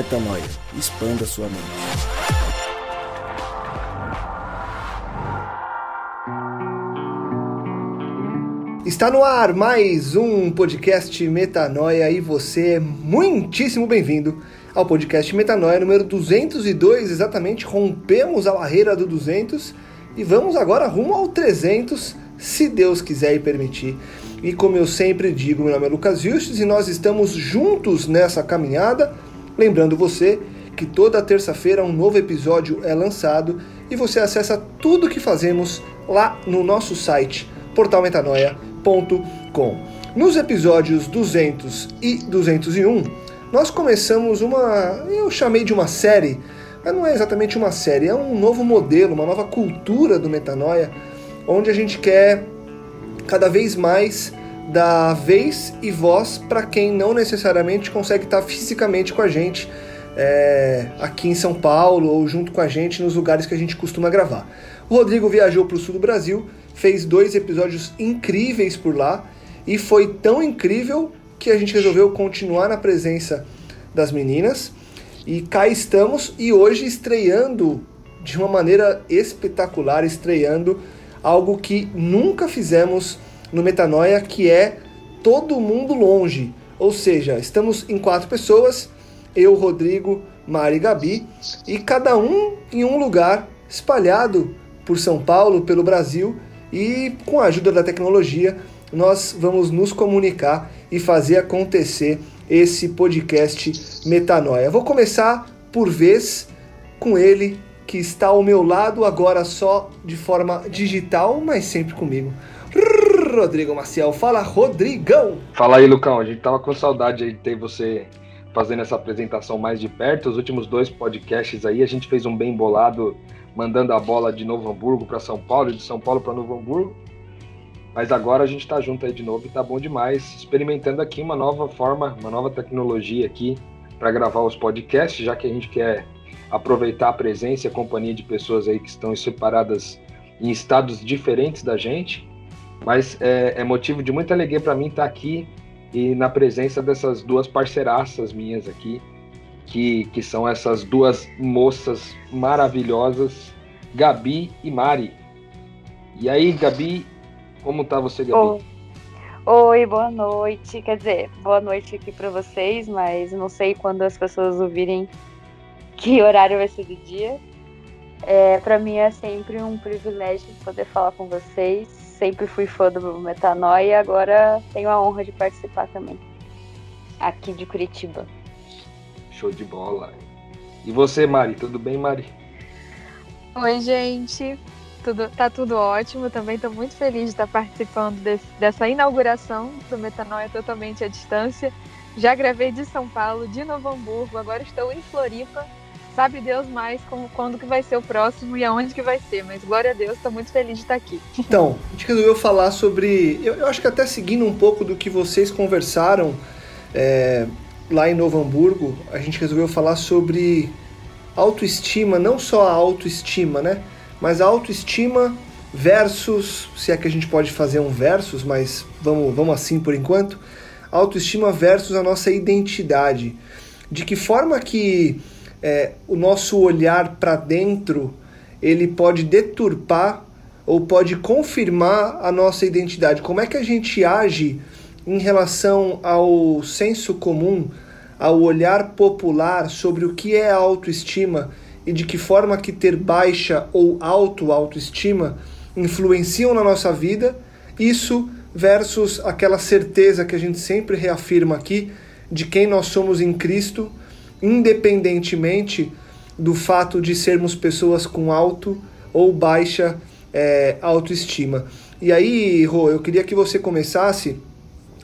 Metanoia. Expanda sua mente. Está no ar mais um podcast Metanoia e você é muitíssimo bem-vindo ao podcast Metanoia número 202. Exatamente, rompemos a barreira do 200 e vamos agora rumo ao 300, se Deus quiser e permitir. E como eu sempre digo, meu nome é Lucas Justus e nós estamos juntos nessa caminhada. Lembrando você que toda terça-feira um novo episódio é lançado e você acessa tudo que fazemos lá no nosso site portalmetanoia.com. Nos episódios 200 e 201, nós começamos uma, eu chamei de uma série, mas não é exatamente uma série, é um novo modelo, uma nova cultura do metanoia, onde a gente quer cada vez mais dar vez e voz para quem não necessariamente consegue estar fisicamente com a gente é, aqui em São Paulo ou junto com a gente nos lugares que a gente costuma gravar. O Rodrigo viajou para o sul do Brasil, fez dois episódios incríveis por lá e foi tão incrível que a gente resolveu continuar na presença das meninas. E cá estamos e hoje estreando de uma maneira espetacular, estreando algo que nunca fizemos no Metanoia, que é todo mundo longe. Ou seja, estamos em quatro pessoas, eu, Rodrigo, Mari e Gabi, e cada um em um lugar espalhado por São Paulo, pelo Brasil, e com a ajuda da tecnologia, nós vamos nos comunicar e fazer acontecer esse podcast Metanoia. Vou começar por vez com ele que está ao meu lado agora só de forma digital, mas sempre comigo. Rodrigo Maciel. Fala, Rodrigão! Fala aí, Lucão. A gente tava com saudade aí de ter você fazendo essa apresentação mais de perto. Os últimos dois podcasts aí, a gente fez um bem bolado, mandando a bola de Novo Hamburgo para São Paulo e de São Paulo para Novo Hamburgo. Mas agora a gente está junto aí de novo e tá bom demais, experimentando aqui uma nova forma, uma nova tecnologia aqui para gravar os podcasts, já que a gente quer aproveitar a presença e a companhia de pessoas aí que estão separadas em estados diferentes da gente. Mas é, é motivo de muita alegria para mim estar tá aqui e na presença dessas duas parceiraças minhas aqui, que, que são essas duas moças maravilhosas, Gabi e Mari. E aí, Gabi, como tá você, Gabi? Oi, Oi boa noite. Quer dizer, boa noite aqui para vocês, mas não sei quando as pessoas ouvirem que horário vai ser do dia. É, para mim é sempre um privilégio poder falar com vocês sempre fui fã do Metanoia e agora tenho a honra de participar também. Aqui de Curitiba. Show de bola. E você, Mari, tudo bem, Mari? Oi, gente. Tudo, tá tudo ótimo. Também estou muito feliz de estar participando desse, dessa inauguração do Metanoia totalmente à distância. Já gravei de São Paulo, de Novo Hamburgo, agora estou em Floripa sabe Deus mais como, quando que vai ser o próximo e aonde que vai ser, mas glória a Deus, estou muito feliz de estar aqui. Então, a gente resolveu falar sobre, eu, eu acho que até seguindo um pouco do que vocês conversaram é, lá em Novo Hamburgo, a gente resolveu falar sobre autoestima, não só a autoestima, né? Mas a autoestima versus, se é que a gente pode fazer um versus, mas vamos, vamos assim por enquanto, autoestima versus a nossa identidade. De que forma que é, o nosso olhar para dentro ele pode deturpar ou pode confirmar a nossa identidade. Como é que a gente age em relação ao senso comum, ao olhar popular sobre o que é autoestima e de que forma que ter baixa ou auto autoestima influenciam na nossa vida? Isso versus aquela certeza que a gente sempre reafirma aqui de quem nós somos em Cristo independentemente do fato de sermos pessoas com alto ou baixa é, autoestima. E aí, Rô, eu queria que você começasse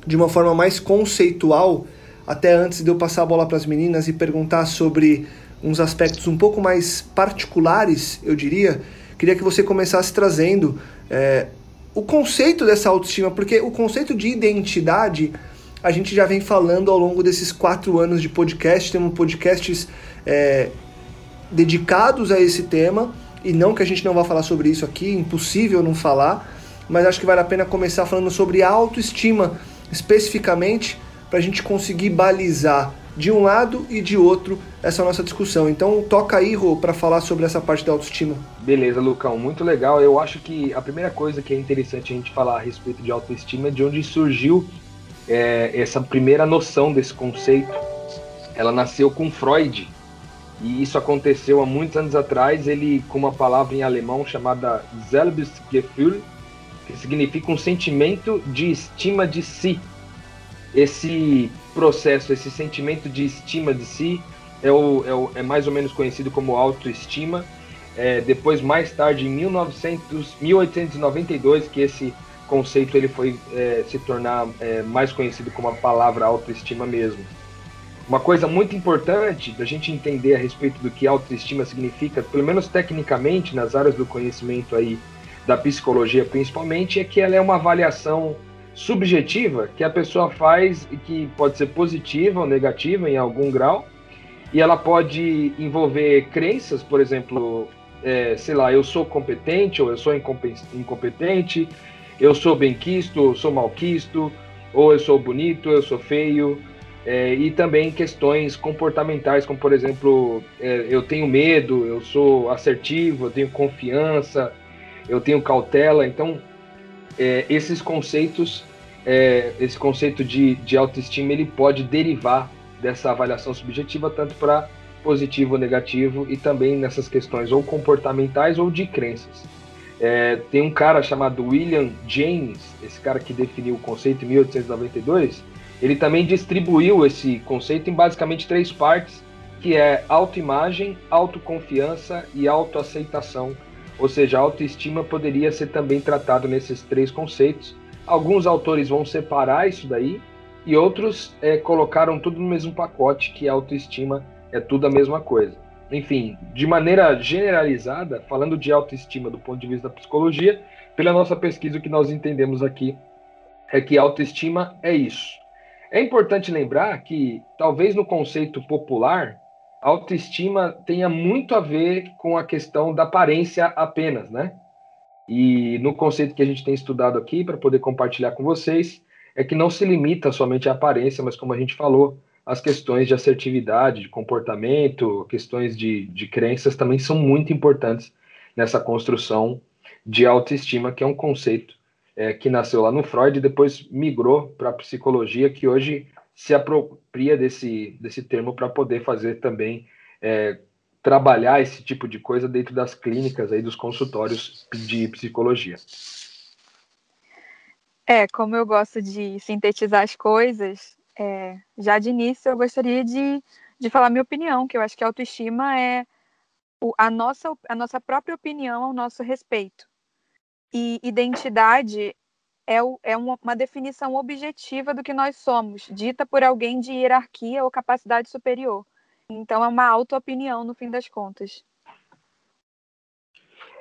de uma forma mais conceitual, até antes de eu passar a bola para as meninas e perguntar sobre uns aspectos um pouco mais particulares, eu diria. Queria que você começasse trazendo é, o conceito dessa autoestima, porque o conceito de identidade a gente já vem falando ao longo desses quatro anos de podcast. Temos podcasts é, dedicados a esse tema. E não que a gente não vá falar sobre isso aqui, impossível não falar. Mas acho que vale a pena começar falando sobre autoestima, especificamente, para a gente conseguir balizar de um lado e de outro essa nossa discussão. Então toca aí, Rô, para falar sobre essa parte da autoestima. Beleza, Lucão, muito legal. Eu acho que a primeira coisa que é interessante a gente falar a respeito de autoestima é de onde surgiu é, essa primeira noção desse conceito. Ela nasceu com Freud, e isso aconteceu há muitos anos atrás, ele com uma palavra em alemão chamada Selbstgefühl, que significa um sentimento de estima de si. Esse processo, esse sentimento de estima de si é, o, é, o, é mais ou menos conhecido como autoestima. É, depois, mais tarde, em 1900, 1892, que esse conceito ele foi é, se tornar é, mais conhecido como a palavra autoestima mesmo. Uma coisa muito importante da gente entender a respeito do que autoestima significa, pelo menos tecnicamente, nas áreas do conhecimento aí da psicologia principalmente, é que ela é uma avaliação subjetiva que a pessoa faz e que pode ser positiva ou negativa em algum grau, e ela pode envolver crenças, por exemplo, é, sei lá, eu sou competente ou eu sou incompetente, eu sou bem quisto ou sou mal quisto, ou eu sou bonito, eu sou feio, é, e também questões comportamentais, como por exemplo, é, eu tenho medo, eu sou assertivo, eu tenho confiança, eu tenho cautela. Então, é, esses conceitos, é, esse conceito de, de autoestima, ele pode derivar dessa avaliação subjetiva, tanto para positivo ou negativo, e também nessas questões ou comportamentais ou de crenças. É, tem um cara chamado William James, esse cara que definiu o conceito em 1892 ele também distribuiu esse conceito em basicamente três partes, que é autoimagem, autoconfiança e autoaceitação. Ou seja, autoestima poderia ser também tratado nesses três conceitos. Alguns autores vão separar isso daí e outros é, colocaram tudo no mesmo pacote, que autoestima é tudo a mesma coisa. Enfim, de maneira generalizada, falando de autoestima do ponto de vista da psicologia, pela nossa pesquisa, o que nós entendemos aqui é que autoestima é isso é importante lembrar que, talvez no conceito popular, autoestima tenha muito a ver com a questão da aparência apenas, né? E no conceito que a gente tem estudado aqui, para poder compartilhar com vocês, é que não se limita somente à aparência, mas como a gente falou, as questões de assertividade, de comportamento, questões de, de crenças também são muito importantes nessa construção de autoestima, que é um conceito é, que nasceu lá no Freud e depois migrou para a psicologia, que hoje se apropria desse, desse termo para poder fazer também é, trabalhar esse tipo de coisa dentro das clínicas aí dos consultórios de psicologia. É, como eu gosto de sintetizar as coisas, é, já de início eu gostaria de, de falar minha opinião, que eu acho que a autoestima é o, a, nossa, a nossa própria opinião ao nosso respeito. E identidade é, o, é uma, definição objetiva do que nós somos, dita por alguém de hierarquia ou capacidade superior. Então é uma auto-opinião no fim das contas.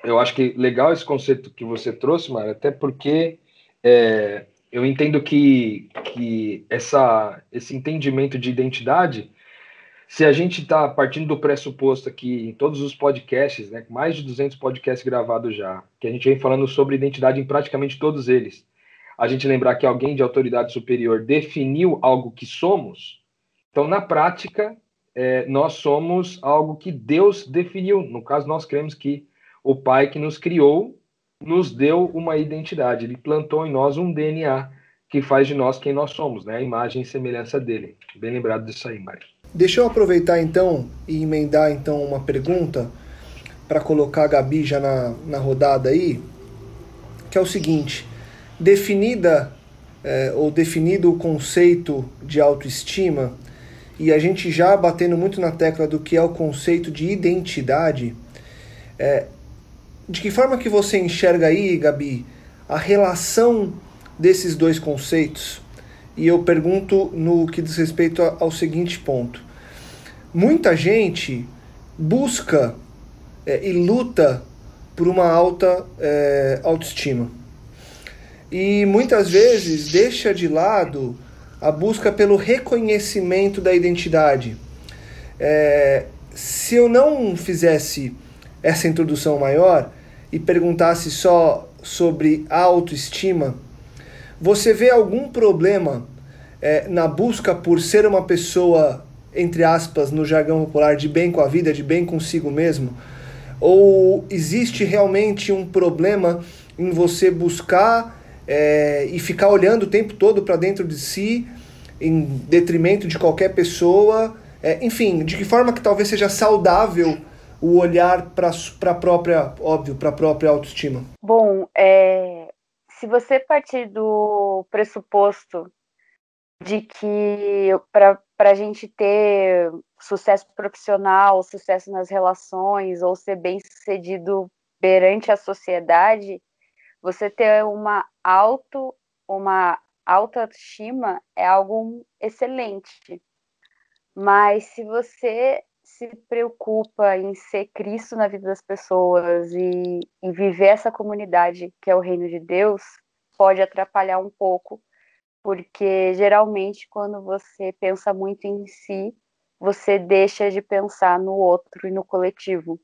Eu acho que legal esse conceito que você trouxe, Mara, até porque é, eu entendo que, que essa, esse entendimento de identidade se a gente está partindo do pressuposto aqui em todos os podcasts, né, mais de 200 podcasts gravados já, que a gente vem falando sobre identidade em praticamente todos eles, a gente lembrar que alguém de autoridade superior definiu algo que somos, então na prática é, nós somos algo que Deus definiu. No caso, nós cremos que o Pai que nos criou nos deu uma identidade, ele plantou em nós um DNA que faz de nós quem nós somos, né? A imagem e semelhança dele. Bem lembrado disso aí, Mário. Deixa eu aproveitar então e emendar então uma pergunta para colocar a Gabi já na, na rodada aí, que é o seguinte: definida é, ou definido o conceito de autoestima, e a gente já batendo muito na tecla do que é o conceito de identidade, é, de que forma que você enxerga aí, Gabi, a relação desses dois conceitos? E eu pergunto no que diz respeito ao seguinte ponto muita gente busca é, e luta por uma alta é, autoestima. E muitas vezes deixa de lado a busca pelo reconhecimento da identidade. É, se eu não fizesse essa introdução maior e perguntasse só sobre autoestima, você vê algum problema é, na busca por ser uma pessoa entre aspas, no jargão popular, de bem com a vida, de bem consigo mesmo? Ou existe realmente um problema em você buscar é, e ficar olhando o tempo todo para dentro de si, em detrimento de qualquer pessoa? É, enfim, de que forma que talvez seja saudável o olhar para a própria, óbvio, para a própria autoestima? Bom, é, se você partir do pressuposto de que para a gente ter sucesso profissional, sucesso nas relações ou ser bem sucedido perante a sociedade, você ter uma auto, uma autoestima é algo excelente. Mas se você se preocupa em ser Cristo na vida das pessoas e, e viver essa comunidade que é o reino de Deus, pode atrapalhar um pouco, porque geralmente quando você pensa muito em si, você deixa de pensar no outro e no coletivo.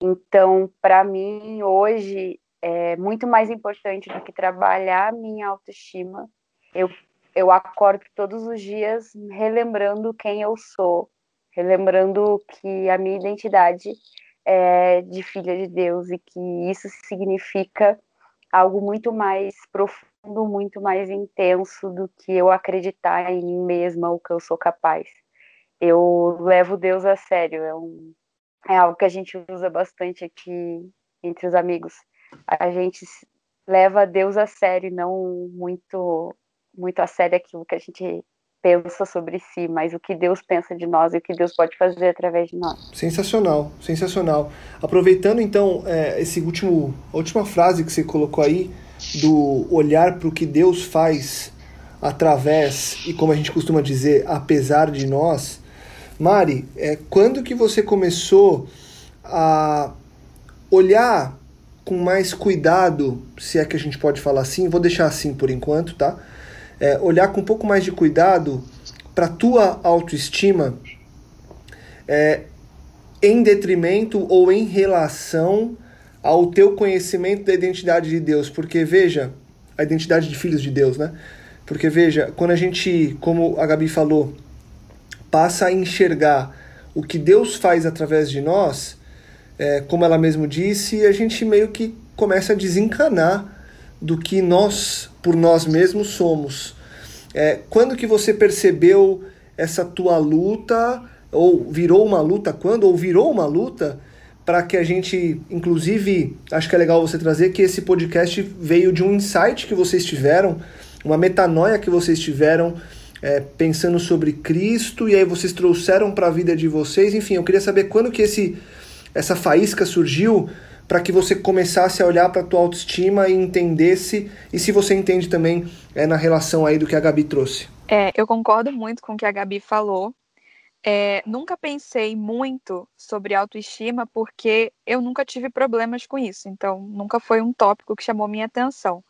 Então, para mim, hoje, é muito mais importante do que trabalhar minha autoestima. Eu, eu acordo todos os dias relembrando quem eu sou, relembrando que a minha identidade é de filha de Deus e que isso significa algo muito mais profundo, muito mais intenso do que eu acreditar em mim mesma ou que eu sou capaz. Eu levo Deus a sério, é, um, é algo que a gente usa bastante aqui entre os amigos. A gente leva Deus a sério, não muito muito a sério aquilo que a gente pensa sobre si, mas o que Deus pensa de nós e o que Deus pode fazer através de nós. Sensacional, sensacional. Aproveitando então é, esse último, a última frase que você colocou aí do olhar para o que Deus faz através e como a gente costuma dizer, apesar de nós, Mari, é, quando que você começou a olhar com mais cuidado, se é que a gente pode falar assim, vou deixar assim por enquanto, tá? É, olhar com um pouco mais de cuidado para tua autoestima é, em detrimento ou em relação ao teu conhecimento da identidade de Deus, porque veja, a identidade de filhos de Deus, né? Porque veja, quando a gente, como a Gabi falou, passa a enxergar o que Deus faz através de nós, é, como ela mesmo disse, a gente meio que começa a desencanar do que nós, por nós mesmos, somos. É, quando que você percebeu essa tua luta, ou virou uma luta quando, ou virou uma luta, para que a gente, inclusive, acho que é legal você trazer que esse podcast veio de um insight que vocês tiveram, uma metanoia que vocês tiveram, é, pensando sobre Cristo, e aí vocês trouxeram para a vida de vocês. Enfim, eu queria saber quando que esse, essa faísca surgiu para que você começasse a olhar para a tua autoestima e entendesse, e se você entende também é, na relação aí do que a Gabi trouxe. É, eu concordo muito com o que a Gabi falou. É, nunca pensei muito sobre autoestima porque eu nunca tive problemas com isso, então nunca foi um tópico que chamou minha atenção.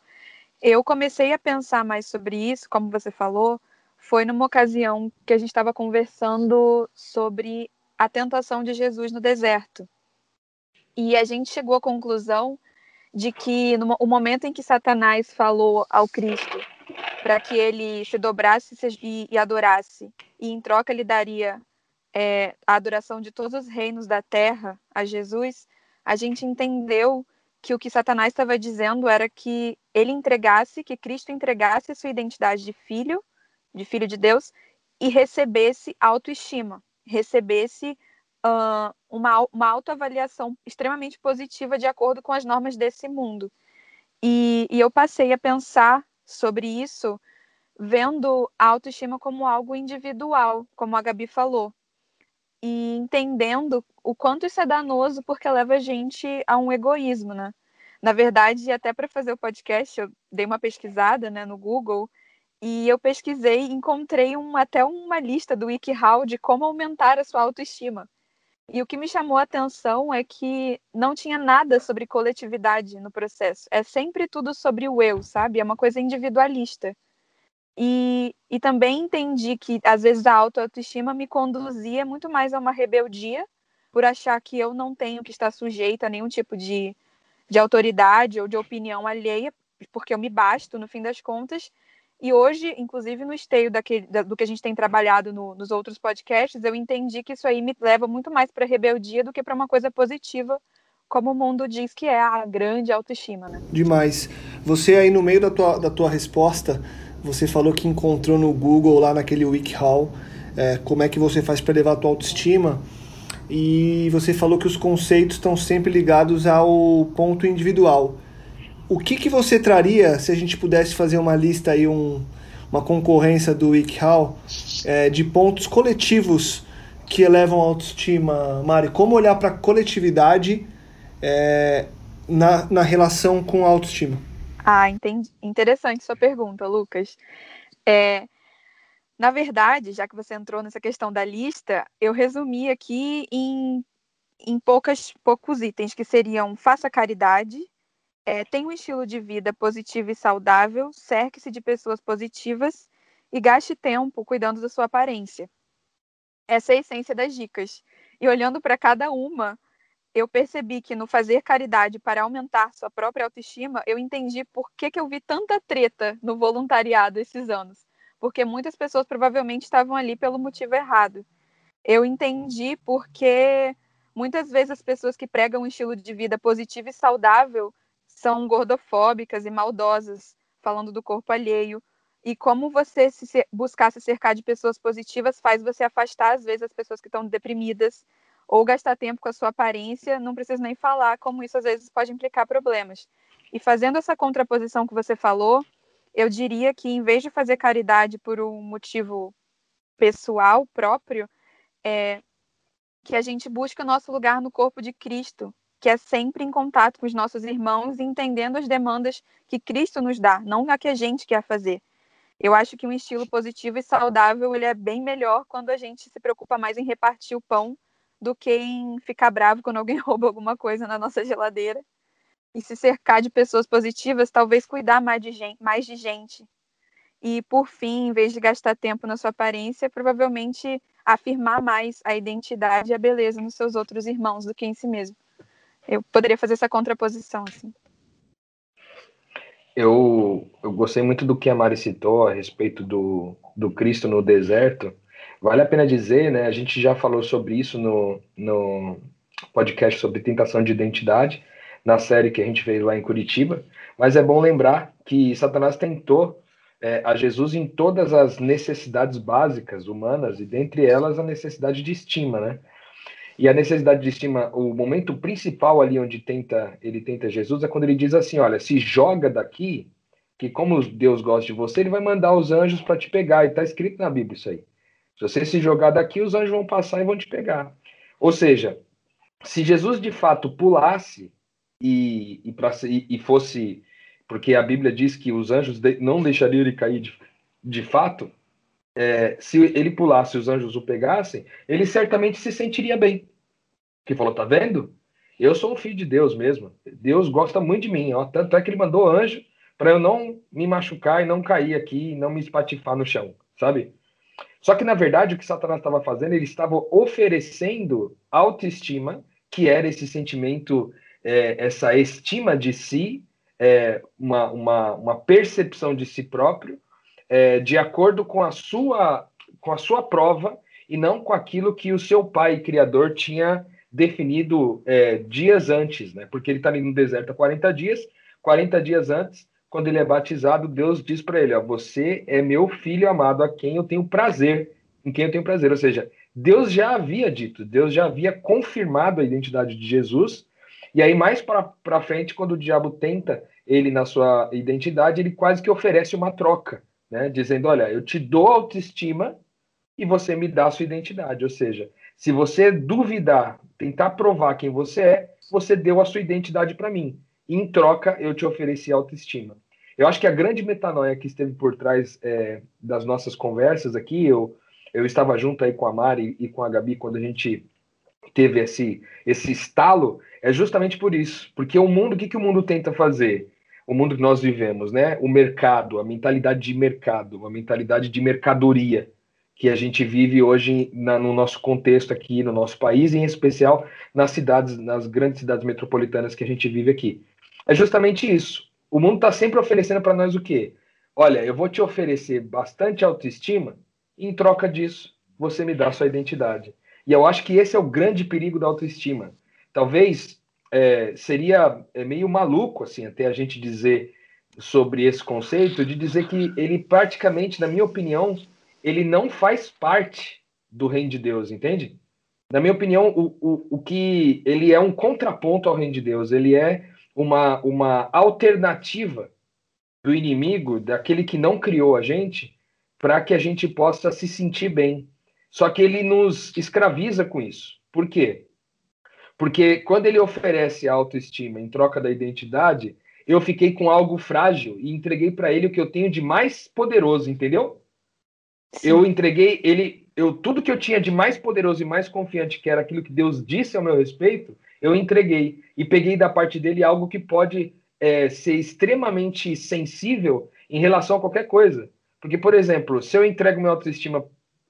Eu comecei a pensar mais sobre isso, como você falou, foi numa ocasião que a gente estava conversando sobre a tentação de Jesus no deserto. E a gente chegou à conclusão de que no o momento em que Satanás falou ao Cristo para que ele se dobrasse e, e, adorasse, e em troca lhe daria é, a adoração de todos os reinos da terra a Jesus, a gente entendeu que o que Satanás estava dizendo era que ele entregasse, que Cristo entregasse a sua identidade de filho, de filho de Deus, e recebesse autoestima, recebesse uh, uma, uma autoavaliação extremamente positiva de acordo com as normas desse mundo. E, e eu passei a pensar sobre isso vendo a autoestima como algo individual, como a Gabi falou, e entendendo o quanto isso é danoso porque leva a gente a um egoísmo, né? Na verdade, até para fazer o podcast, eu dei uma pesquisada né, no Google e eu pesquisei encontrei um, até uma lista do WikiHow de como aumentar a sua autoestima. E o que me chamou a atenção é que não tinha nada sobre coletividade no processo. É sempre tudo sobre o eu, sabe? É uma coisa individualista. E, e também entendi que, às vezes, a autoestima me conduzia muito mais a uma rebeldia, por achar que eu não tenho que estar sujeita a nenhum tipo de, de autoridade ou de opinião alheia, porque eu me basto, no fim das contas. E hoje, inclusive no esteio daquele, do que a gente tem trabalhado no, nos outros podcasts, eu entendi que isso aí me leva muito mais para rebeldia do que para uma coisa positiva, como o mundo diz que é a grande autoestima. Né? Demais. Você aí no meio da tua, da tua resposta, você falou que encontrou no Google lá naquele WikiHow é, como é que você faz para elevar a tua autoestima e você falou que os conceitos estão sempre ligados ao ponto individual. O que, que você traria se a gente pudesse fazer uma lista aí, um, uma concorrência do WikiHow é, de pontos coletivos que elevam a autoestima, Mari? Como olhar para a coletividade é, na, na relação com a autoestima? Ah, entendi. Interessante sua pergunta, Lucas. É, na verdade, já que você entrou nessa questão da lista, eu resumi aqui em, em poucas, poucos itens, que seriam faça caridade, é, tenha um estilo de vida positivo e saudável, cerque-se de pessoas positivas e gaste tempo cuidando da sua aparência. Essa é a essência das dicas. E olhando para cada uma, eu percebi que no fazer caridade para aumentar sua própria autoestima, eu entendi por que, que eu vi tanta treta no voluntariado esses anos. Porque muitas pessoas provavelmente estavam ali pelo motivo errado. Eu entendi porque muitas vezes as pessoas que pregam um estilo de vida positivo e saudável são gordofóbicas e maldosas, falando do corpo alheio. E como você se buscar se cercar de pessoas positivas faz você afastar, às vezes, as pessoas que estão deprimidas, ou gastar tempo com a sua aparência, não preciso nem falar como isso às vezes pode implicar problemas. E fazendo essa contraposição que você falou, eu diria que em vez de fazer caridade por um motivo pessoal próprio, é que a gente busca o nosso lugar no corpo de Cristo, que é sempre em contato com os nossos irmãos e entendendo as demandas que Cristo nos dá, não a que a gente quer fazer. Eu acho que um estilo positivo e saudável ele é bem melhor quando a gente se preocupa mais em repartir o pão do que em ficar bravo quando alguém rouba alguma coisa na nossa geladeira. E se cercar de pessoas positivas, talvez cuidar mais de gente. Mais de gente. E, por fim, em vez de gastar tempo na sua aparência, provavelmente afirmar mais a identidade e a beleza nos seus outros irmãos do que em si mesmo. Eu poderia fazer essa contraposição, assim. Eu, eu gostei muito do que a Mari citou a respeito do, do Cristo no deserto, Vale a pena dizer, né? A gente já falou sobre isso no, no podcast sobre tentação de identidade, na série que a gente fez lá em Curitiba. Mas é bom lembrar que Satanás tentou é, a Jesus em todas as necessidades básicas humanas, e dentre elas a necessidade de estima, né? E a necessidade de estima, o momento principal ali onde tenta ele tenta Jesus é quando ele diz assim: olha, se joga daqui, que como Deus gosta de você, ele vai mandar os anjos para te pegar. E está escrito na Bíblia isso aí. Se você se jogar daqui, os anjos vão passar e vão te pegar. Ou seja, se Jesus de fato pulasse e, e, pra, e, e fosse. Porque a Bíblia diz que os anjos de, não deixariam ele cair de, de fato. É, se ele pulasse os anjos o pegassem, ele certamente se sentiria bem. Que falou, tá vendo? Eu sou um filho de Deus mesmo. Deus gosta muito de mim. Ó. Tanto é que ele mandou anjo para eu não me machucar e não cair aqui e não me espatifar no chão, sabe? Só que, na verdade, o que Satanás estava fazendo, ele estava oferecendo autoestima, que era esse sentimento, é, essa estima de si, é, uma, uma, uma, percepção de si próprio, é, de acordo com a, sua, com a sua prova e não com aquilo que o seu pai criador tinha definido é, dias antes, né? Porque ele está ali no deserto há 40 dias, 40 dias antes, quando ele é batizado, Deus diz para ele: ó, Você é meu filho amado, a quem eu tenho prazer, em quem eu tenho prazer. Ou seja, Deus já havia dito, Deus já havia confirmado a identidade de Jesus. E aí, mais para frente, quando o diabo tenta ele na sua identidade, ele quase que oferece uma troca, né? dizendo: Olha, eu te dou autoestima e você me dá a sua identidade. Ou seja, se você duvidar, tentar provar quem você é, você deu a sua identidade para mim. E, em troca, eu te ofereci autoestima. Eu acho que a grande metanoia que esteve por trás é, das nossas conversas aqui, eu, eu estava junto aí com a Mari e com a Gabi quando a gente teve esse, esse estalo, é justamente por isso. Porque o mundo, o que, que o mundo tenta fazer? O mundo que nós vivemos, né? O mercado, a mentalidade de mercado, a mentalidade de mercadoria que a gente vive hoje na, no nosso contexto aqui, no nosso país, em especial nas cidades, nas grandes cidades metropolitanas que a gente vive aqui. É justamente isso o mundo está sempre oferecendo para nós o quê? olha, eu vou te oferecer bastante autoestima e em troca disso você me dá sua identidade. E eu acho que esse é o grande perigo da autoestima. Talvez é, seria é, meio maluco assim até a gente dizer sobre esse conceito de dizer que ele praticamente, na minha opinião, ele não faz parte do reino de Deus, entende? Na minha opinião, o, o, o que ele é um contraponto ao reino de Deus, ele é uma, uma alternativa do inimigo, daquele que não criou a gente, para que a gente possa se sentir bem. Só que ele nos escraviza com isso. Por quê? Porque quando ele oferece autoestima em troca da identidade, eu fiquei com algo frágil e entreguei para ele o que eu tenho de mais poderoso, entendeu? Sim. Eu entreguei ele, eu tudo que eu tinha de mais poderoso e mais confiante, que era aquilo que Deus disse ao meu respeito, eu entreguei e peguei da parte dele algo que pode é, ser extremamente sensível em relação a qualquer coisa. Porque, por exemplo, se eu entrego minha autoestima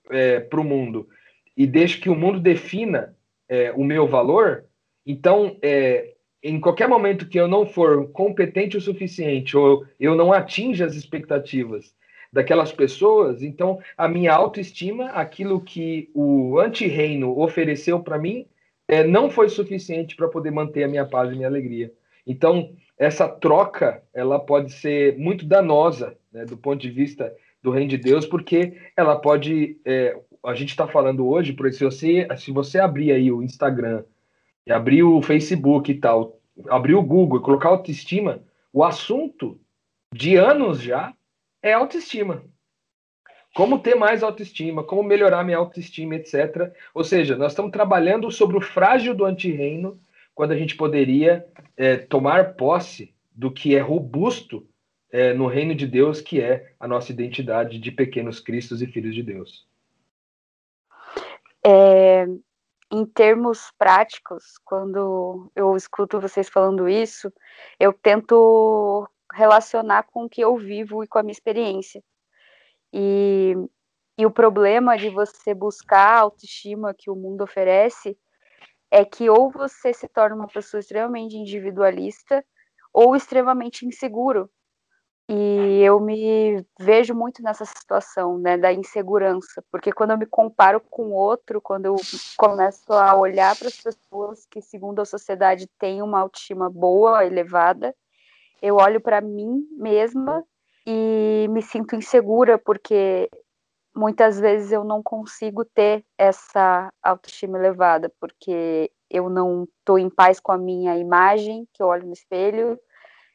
é, para o mundo e deixo que o mundo defina é, o meu valor, então é, em qualquer momento que eu não for competente o suficiente ou eu não atinja as expectativas daquelas pessoas, então a minha autoestima, aquilo que o anti-reino ofereceu para mim, é, não foi suficiente para poder manter a minha paz e minha alegria. Então, essa troca, ela pode ser muito danosa, né, do ponto de vista do reino de Deus, porque ela pode, é, a gente está falando hoje, por se você, se você abrir aí o Instagram e abrir o Facebook e tal, abrir o Google e colocar autoestima, o assunto de anos já é autoestima. Como ter mais autoestima, como melhorar minha autoestima, etc. Ou seja, nós estamos trabalhando sobre o frágil do antirreino, quando a gente poderia é, tomar posse do que é robusto é, no reino de Deus, que é a nossa identidade de pequenos cristos e filhos de Deus. É, em termos práticos, quando eu escuto vocês falando isso, eu tento relacionar com o que eu vivo e com a minha experiência. E, e o problema de você buscar a autoestima que o mundo oferece é que ou você se torna uma pessoa extremamente individualista ou extremamente inseguro. E eu me vejo muito nessa situação, né, da insegurança, porque quando eu me comparo com outro, quando eu começo a olhar para as pessoas que, segundo a sociedade, têm uma autoestima boa, elevada, eu olho para mim mesma e me sinto insegura, porque muitas vezes eu não consigo ter essa autoestima elevada, porque eu não estou em paz com a minha imagem, que eu olho no espelho,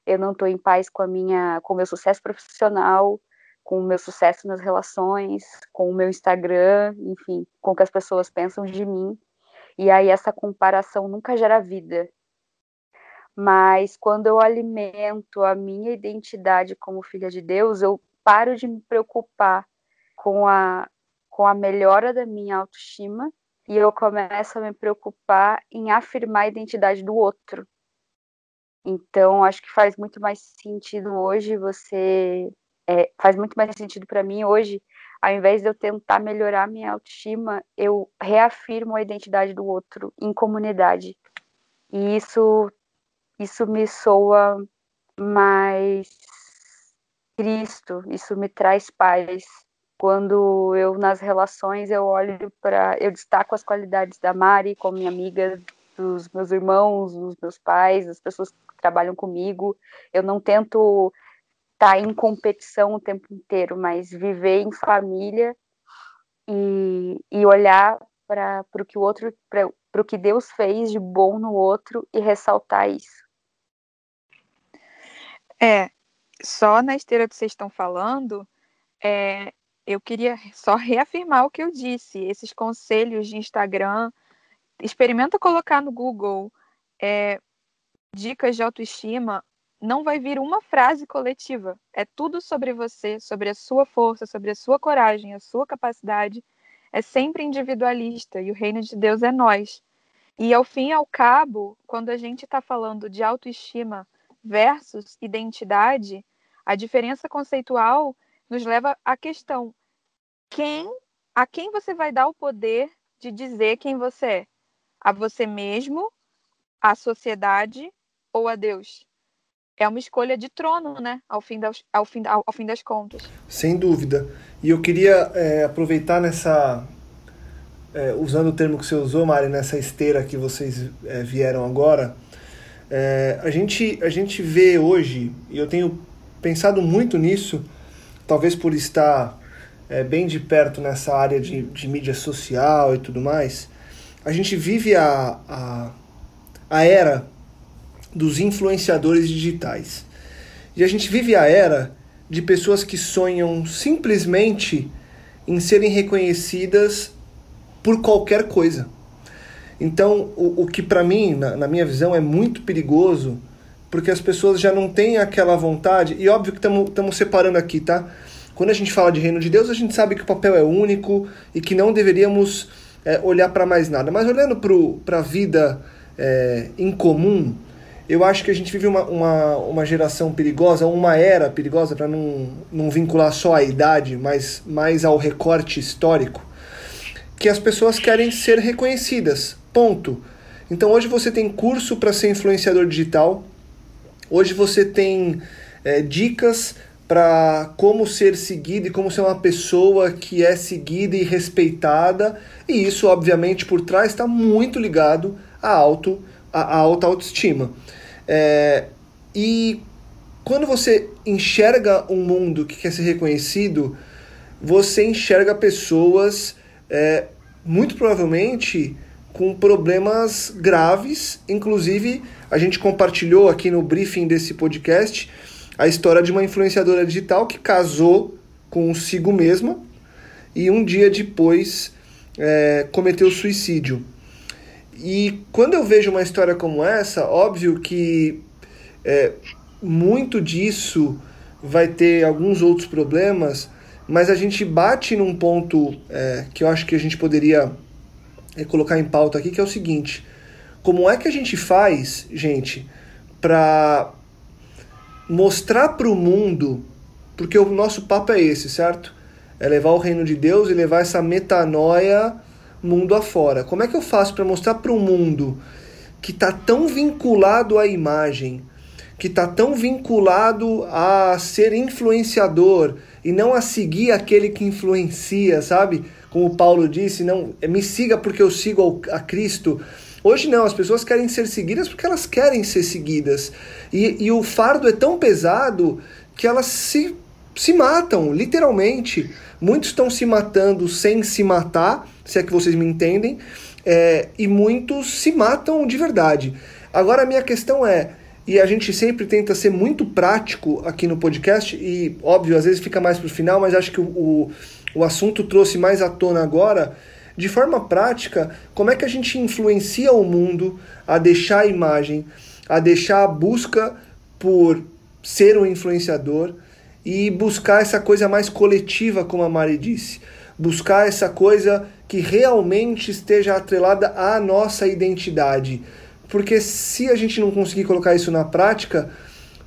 eu não estou em paz com a minha, com o meu sucesso profissional, com o meu sucesso nas relações, com o meu Instagram, enfim, com o que as pessoas pensam de mim. E aí essa comparação nunca gera vida. Mas quando eu alimento a minha identidade como filha de Deus, eu paro de me preocupar com a com a melhora da minha autoestima e eu começo a me preocupar em afirmar a identidade do outro. Então, acho que faz muito mais sentido hoje você. É, faz muito mais sentido para mim hoje, ao invés de eu tentar melhorar minha autoestima, eu reafirmo a identidade do outro em comunidade. E isso, isso me soa mais Cristo, isso me traz paz. Quando eu, nas relações, eu olho para. Eu destaco as qualidades da Mari como minha amiga, dos meus irmãos, dos meus pais, das pessoas trabalham comigo. Eu não tento estar tá em competição o tempo inteiro, mas viver em família e, e olhar para o que o outro, para o que Deus fez de bom no outro e ressaltar isso. É, só na esteira que vocês estão falando, é, eu queria só reafirmar o que eu disse. Esses conselhos de Instagram, experimenta colocar no Google é, dicas de autoestima, não vai vir uma frase coletiva. É tudo sobre você, sobre a sua força, sobre a sua coragem, a sua capacidade. É sempre individualista e o reino de Deus é nós. E ao fim e ao cabo, quando a gente está falando de autoestima versus identidade, a diferença conceitual nos leva à questão: quem, a quem você vai dar o poder de dizer quem você é? A você mesmo, à sociedade ou a Deus. é uma escolha de trono, né? Ao fim das, ao fim, ao, ao fim das contas. Sem dúvida. E eu queria é, aproveitar nessa. É, usando o termo que você usou, Mari, nessa esteira que vocês é, vieram agora, é, a, gente, a gente vê hoje, e eu tenho pensado muito nisso, talvez por estar é, bem de perto nessa área de, de mídia social e tudo mais, a gente vive a, a, a era dos influenciadores digitais. E a gente vive a era de pessoas que sonham simplesmente em serem reconhecidas por qualquer coisa. Então, o, o que para mim, na, na, minha visão, é muito perigoso, porque as pessoas já não têm aquela vontade, e óbvio que estamos separando aqui, tá? Quando a gente fala de reino de Deus, a gente sabe que o papel é único e que não deveríamos é, olhar para mais nada. Mas olhando para a vida é, em comum, eu acho que a gente vive uma, uma, uma geração perigosa, uma era perigosa, para não, não vincular só a idade, mas mais ao recorte histórico, que as pessoas querem ser reconhecidas. Ponto. Então hoje você tem curso para ser influenciador digital, hoje você tem é, dicas para como ser seguido e como ser uma pessoa que é seguida e respeitada, e isso, obviamente, por trás está muito ligado à, auto, à, à alta autoestima. É, e quando você enxerga um mundo que quer ser reconhecido, você enxerga pessoas é, muito provavelmente com problemas graves. Inclusive, a gente compartilhou aqui no briefing desse podcast a história de uma influenciadora digital que casou consigo mesma e um dia depois é, cometeu suicídio. E quando eu vejo uma história como essa, óbvio que é, muito disso vai ter alguns outros problemas, mas a gente bate num ponto é, que eu acho que a gente poderia é, colocar em pauta aqui, que é o seguinte: como é que a gente faz, gente, para mostrar para o mundo, porque o nosso papo é esse, certo? É levar o reino de Deus e levar essa metanoia mundo afora. Como é que eu faço para mostrar para o mundo que está tão vinculado à imagem, que está tão vinculado a ser influenciador e não a seguir aquele que influencia, sabe? Como Paulo disse, não me siga porque eu sigo a Cristo. Hoje não, as pessoas querem ser seguidas porque elas querem ser seguidas. E, e o fardo é tão pesado que elas se, se matam, literalmente. Muitos estão se matando sem se matar, se é que vocês me entendem, é, e muitos se matam de verdade. Agora a minha questão é, e a gente sempre tenta ser muito prático aqui no podcast, e óbvio, às vezes fica mais para o final, mas acho que o, o, o assunto trouxe mais à tona agora. De forma prática, como é que a gente influencia o mundo a deixar a imagem, a deixar a busca por ser um influenciador, e buscar essa coisa mais coletiva, como a Mari disse. Buscar essa coisa que realmente esteja atrelada à nossa identidade. Porque se a gente não conseguir colocar isso na prática,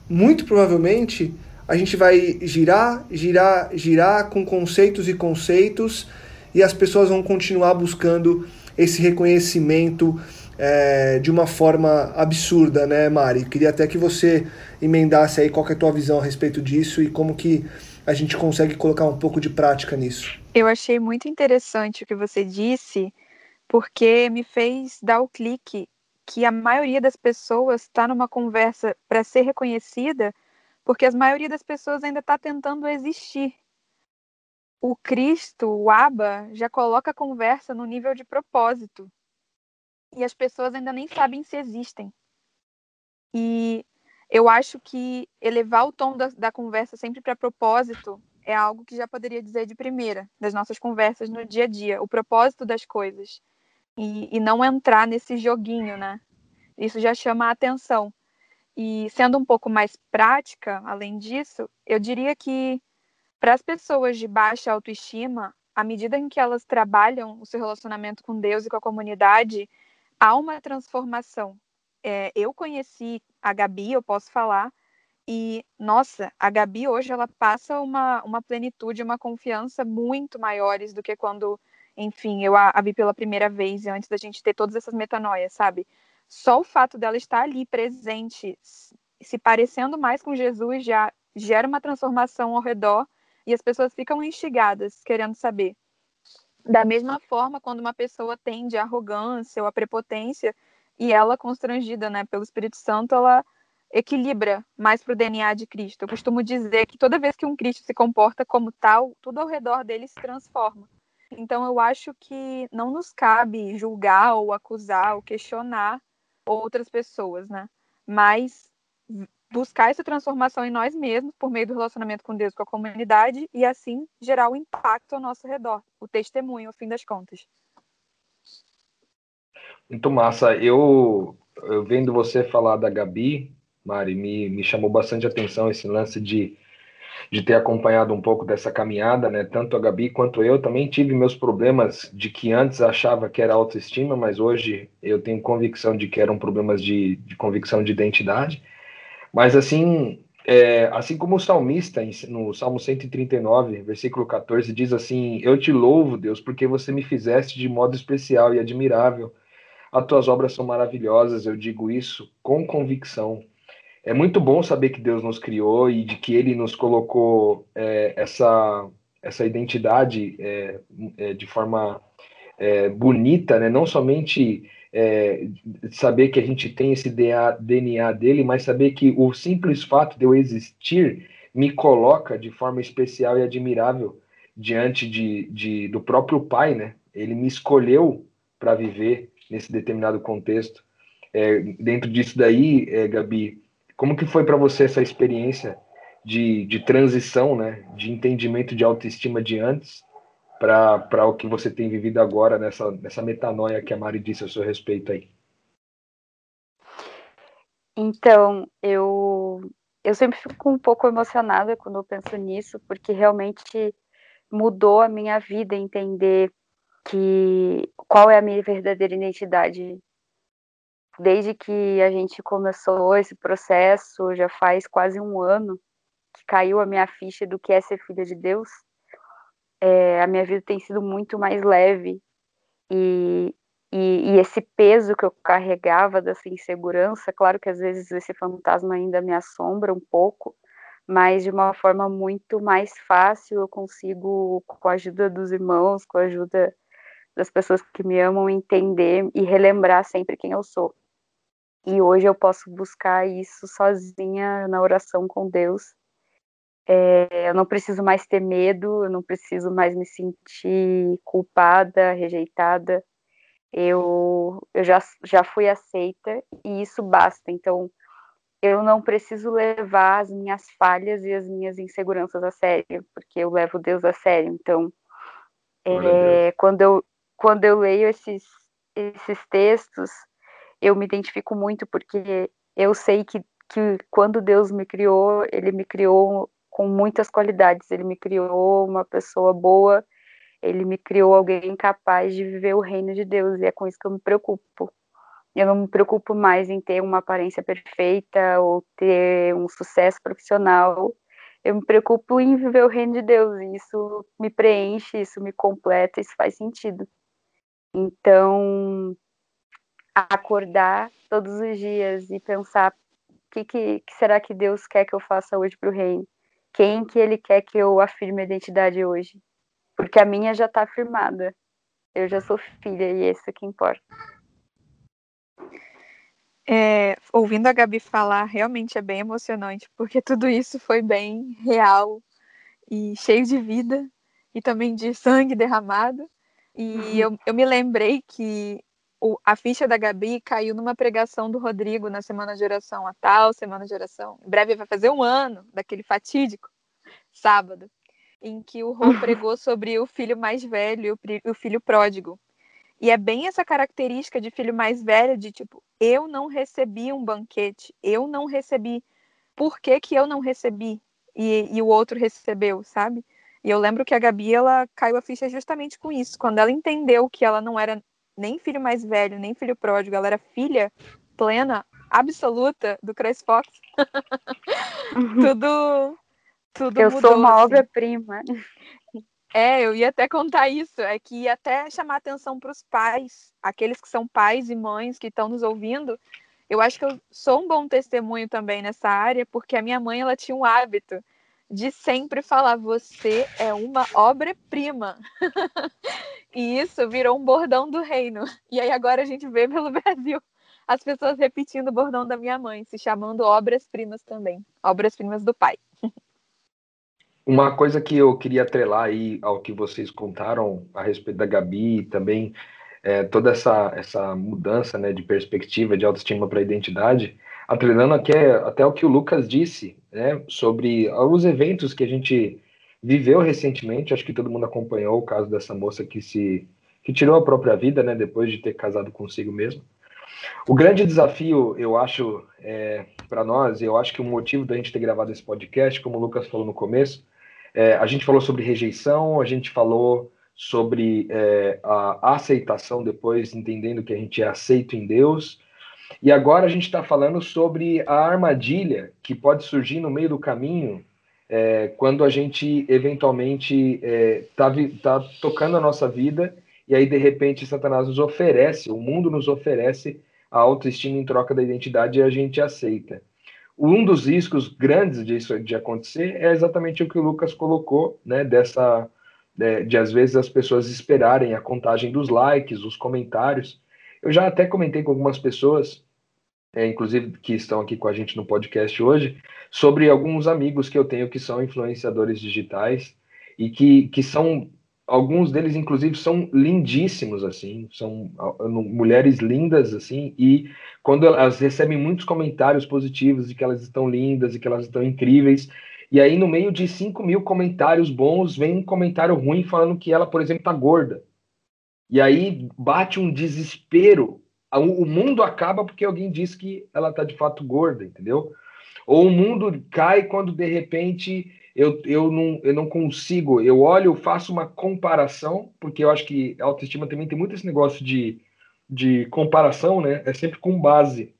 muito provavelmente a gente vai girar, girar, girar com conceitos e conceitos e as pessoas vão continuar buscando esse reconhecimento é, de uma forma absurda, né, Mari? Queria até que você emendasse aí qual é a tua visão a respeito disso e como que a gente consegue colocar um pouco de prática nisso. Eu achei muito interessante o que você disse, porque me fez dar o clique que a maioria das pessoas está numa conversa para ser reconhecida, porque a maioria das pessoas ainda está tentando existir. O Cristo, o Abba, já coloca a conversa no nível de propósito e as pessoas ainda nem sabem se existem. E eu acho que elevar o tom da, da conversa sempre para propósito é algo que já poderia dizer de primeira, das nossas conversas no dia a dia, o propósito das coisas. E, e não entrar nesse joguinho, né? Isso já chama a atenção. E sendo um pouco mais prática, além disso, eu diria que para as pessoas de baixa autoestima, à medida em que elas trabalham o seu relacionamento com Deus e com a comunidade, há uma transformação. É, eu conheci a Gabi, eu posso falar, e nossa, a Gabi hoje ela passa uma, uma plenitude, uma confiança muito maiores do que quando, enfim, eu a, a vi pela primeira vez, antes da gente ter todas essas metanoias, sabe? Só o fato dela estar ali presente, se parecendo mais com Jesus já gera uma transformação ao redor e as pessoas ficam instigadas, querendo saber. Da mesma forma, quando uma pessoa tende à arrogância ou à prepotência e ela constrangida, né, pelo Espírito Santo, ela equilibra mais para o DNA de Cristo. Eu costumo dizer que toda vez que um Cristo se comporta como tal, tudo ao redor dele se transforma. Então eu acho que não nos cabe julgar ou acusar ou questionar outras pessoas, né? Mas buscar essa transformação em nós mesmos por meio do relacionamento com Deus, com a comunidade e assim gerar o um impacto ao nosso redor, o testemunho, ao fim das contas. Muito massa. Eu, eu vendo você falar da Gabi, Mari, me, me chamou bastante atenção esse lance de, de ter acompanhado um pouco dessa caminhada, né? Tanto a Gabi quanto eu também tive meus problemas de que antes achava que era autoestima, mas hoje eu tenho convicção de que eram problemas de, de convicção de identidade. Mas assim, é, assim como o salmista, no Salmo 139, versículo 14, diz assim: Eu te louvo, Deus, porque você me fizeste de modo especial e admirável. As tuas obras são maravilhosas, eu digo isso com convicção é muito bom saber que Deus nos criou e de que Ele nos colocou é, essa, essa identidade é, é, de forma é, bonita, né? não somente é, saber que a gente tem esse DNA dele, mas saber que o simples fato de eu existir me coloca de forma especial e admirável diante de, de do próprio Pai, né? Ele me escolheu para viver nesse determinado contexto. É, dentro disso daí, Gabi, como que foi para você essa experiência de, de transição, né, de entendimento de autoestima de antes para o que você tem vivido agora nessa, nessa metanoia que a Mari disse a seu respeito aí? Então, eu, eu sempre fico um pouco emocionada quando eu penso nisso, porque realmente mudou a minha vida entender que qual é a minha verdadeira identidade desde que a gente começou esse processo, já faz quase um ano que caiu a minha ficha do que é ser filha de Deus, é, a minha vida tem sido muito mais leve e, e, e, esse peso que eu carregava dessa insegurança, claro que às vezes esse fantasma ainda me assombra um pouco, mas de uma forma muito mais fácil eu consigo, com a ajuda dos irmãos, com a ajuda das pessoas que me amam, entender e relembrar sempre quem eu sou. E hoje eu posso buscar isso sozinha na oração com Deus. É, eu não preciso mais ter medo, eu não preciso mais me sentir culpada, rejeitada. Eu, eu já, já fui aceita e isso basta. Então, eu não preciso levar as minhas falhas e as minhas inseguranças a sério, porque eu levo Deus a sério. Então, é, quando, eu, quando eu leio esses, esses textos, eu me identifico muito porque eu sei que, que quando Deus me criou, ele me criou com muitas qualidades. Ele me criou uma pessoa boa, ele me criou alguém capaz de viver o reino de Deus, e é com isso que eu me preocupo. Eu não me preocupo mais em ter uma aparência perfeita ou ter um sucesso profissional. Eu me preocupo em viver o reino de Deus, e isso me preenche, isso me completa, isso faz sentido. Então, acordar todos os dias e pensar o que, que, que, será que Deus quer que eu faça hoje para o reino? Quem que Ele quer que eu afirme a identidade hoje? Porque a minha já está afirmada. Eu já sou filha e é isso que importa. É, ouvindo a Gabi falar, realmente é bem emocionante, porque tudo isso foi bem real e cheio de vida e também de sangue derramado. E uhum. eu, eu me lembrei que o, a ficha da Gabi caiu numa pregação do Rodrigo na semana de oração, a tal semana de oração. Em breve vai fazer um ano daquele fatídico sábado, em que o Rô pregou sobre o filho mais velho e o filho pródigo. E é bem essa característica de filho mais velho, de tipo, eu não recebi um banquete, eu não recebi. Por que, que eu não recebi e, e o outro recebeu, sabe? E eu lembro que a Gabi, ela caiu a ficha justamente com isso. Quando ela entendeu que ela não era nem filho mais velho, nem filho pródigo, ela era filha plena, absoluta do Chris Fox. Uhum. tudo, tudo Eu mudou, sou uma assim. obra-prima. É, eu ia até contar isso, é que ia até chamar atenção para os pais, aqueles que são pais e mães que estão nos ouvindo. eu acho que eu sou um bom testemunho também nessa área, porque a minha mãe ela tinha um hábito de sempre falar: você é uma obra-prima. e isso virou um bordão do reino. E aí agora a gente vê pelo Brasil as pessoas repetindo o bordão da minha mãe, se chamando obras-primas também, obras-primas do pai. Uma coisa que eu queria atrelar aí ao que vocês contaram a respeito da Gabi e também é, toda essa, essa mudança né, de perspectiva, de autoestima para a identidade, atrelando aqui até o que o Lucas disse né, sobre os eventos que a gente viveu recentemente, acho que todo mundo acompanhou o caso dessa moça que se que tirou a própria vida, né, depois de ter casado consigo mesmo. O grande desafio, eu acho, é, para nós, eu acho que o motivo da gente ter gravado esse podcast, como o Lucas falou no começo, é, a gente falou sobre rejeição, a gente falou sobre é, a aceitação depois, entendendo que a gente é aceito em Deus. E agora a gente está falando sobre a armadilha que pode surgir no meio do caminho é, quando a gente eventualmente está é, tá tocando a nossa vida e aí de repente Satanás nos oferece, o mundo nos oferece a autoestima em troca da identidade e a gente aceita. Um dos riscos grandes disso de acontecer é exatamente o que o Lucas colocou, né, dessa de, de às vezes as pessoas esperarem a contagem dos likes, os comentários. Eu já até comentei com algumas pessoas, é, inclusive que estão aqui com a gente no podcast hoje, sobre alguns amigos que eu tenho que são influenciadores digitais e que, que são alguns deles inclusive são lindíssimos assim são mulheres lindas assim e quando elas recebem muitos comentários positivos de que elas estão lindas e que elas estão incríveis e aí, no meio de 5 mil comentários bons, vem um comentário ruim falando que ela, por exemplo, tá gorda. E aí bate um desespero. O mundo acaba porque alguém diz que ela tá de fato gorda, entendeu? Ou o mundo cai quando de repente eu, eu, não, eu não consigo. Eu olho, faço uma comparação, porque eu acho que a autoestima também tem muito esse negócio de, de comparação, né? É sempre com base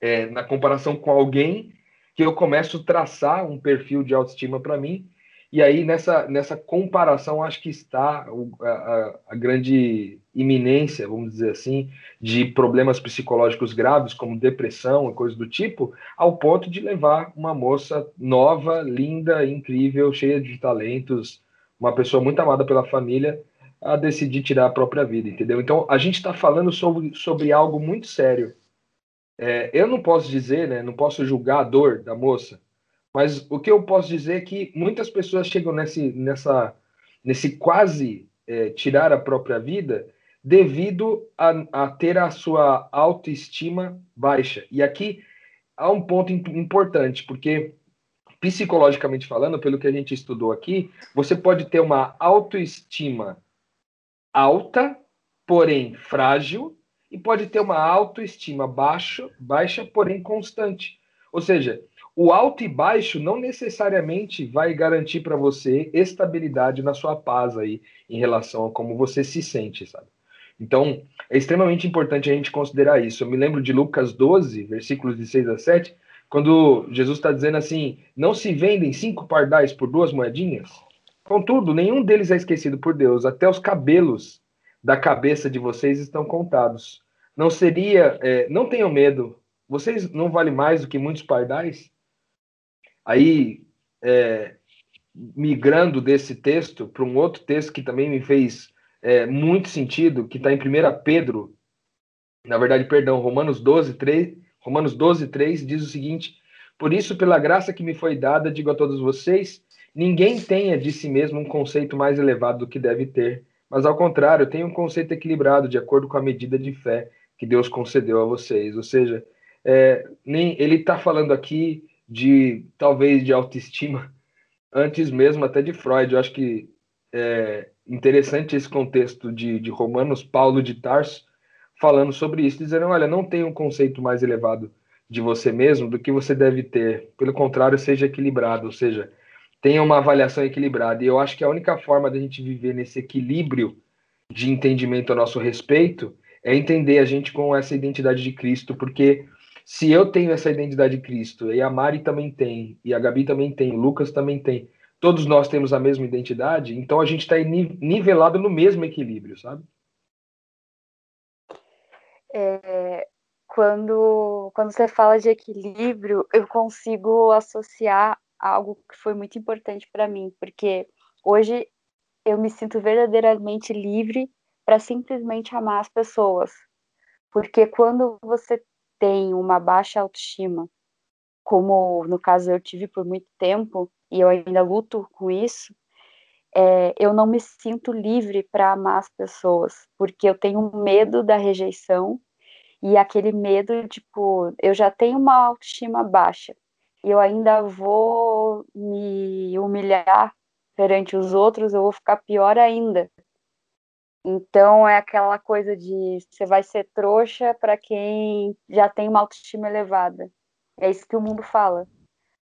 é, na comparação com alguém que eu começo a traçar um perfil de autoestima para mim, e aí nessa, nessa comparação acho que está a, a, grande iminência, vamos dizer assim, de problemas psicológicos graves, como depressão e coisas do tipo, ao ponto de levar uma moça nova, linda, incrível, cheia de talentos, uma pessoa muito amada pela família, a decidir tirar a própria vida, entendeu? Então a gente está falando sobre, sobre algo muito sério é, eu não posso dizer, né, não posso julgar a dor da moça, mas o que eu posso dizer é que muitas pessoas chegam nesse, nessa, nesse quase é, tirar a própria vida devido a, a, ter a sua autoestima baixa. E aqui há um ponto importante, porque psicologicamente falando, pelo que a gente estudou aqui, você pode ter uma autoestima alta, porém frágil, e pode ter uma autoestima baixa, baixa, porém constante. Ou seja, o alto e baixo não necessariamente vai garantir para você estabilidade na sua paz aí em relação a como você se sente, sabe? Então, é extremamente importante a gente considerar isso. Eu me lembro de Lucas 12, versículos de 6 a 7, quando Jesus está dizendo assim: Não se vendem cinco pardais por duas moedinhas? Contudo, nenhum deles é esquecido por Deus, até os cabelos da cabeça de vocês estão contados. Não seria, é, não tenham medo, vocês não valem mais do que muitos pardais? Aí, é, migrando desse texto para um outro texto que também me fez é, muito sentido, que está em 1 Pedro, na verdade, perdão, Romanos 12, 3, Romanos 12, 3 diz o seguinte: Por isso, pela graça que me foi dada, digo a todos vocês, ninguém tenha de si mesmo um conceito mais elevado do que deve ter mas ao contrário, tem um conceito equilibrado de acordo com a medida de fé que Deus concedeu a vocês. Ou seja, é, nem ele está falando aqui de talvez de autoestima antes mesmo até de Freud. Eu acho que é interessante esse contexto de, de Romanos, Paulo de Tarso, falando sobre isso, dizendo: olha, não tem um conceito mais elevado de você mesmo do que você deve ter. Pelo contrário, seja equilibrado, ou seja, tenha uma avaliação equilibrada. E eu acho que a única forma da gente viver nesse equilíbrio de entendimento a nosso respeito é entender a gente com essa identidade de Cristo, porque se eu tenho essa identidade de Cristo, e a Mari também tem, e a Gabi também tem, o Lucas também tem, todos nós temos a mesma identidade, então a gente está nivelado no mesmo equilíbrio, sabe? É, quando, quando você fala de equilíbrio, eu consigo associar algo que foi muito importante para mim, porque hoje eu me sinto verdadeiramente livre para simplesmente amar as pessoas. Porque quando você tem uma baixa autoestima, como no caso eu tive por muito tempo, e eu ainda luto com isso, é, eu não me sinto livre para amar as pessoas, porque eu tenho medo da rejeição e aquele medo, tipo, eu já tenho uma autoestima baixa e eu ainda vou me humilhar perante os outros, eu vou ficar pior ainda. Então é aquela coisa de você vai ser trouxa para quem já tem uma autoestima elevada. É isso que o mundo fala.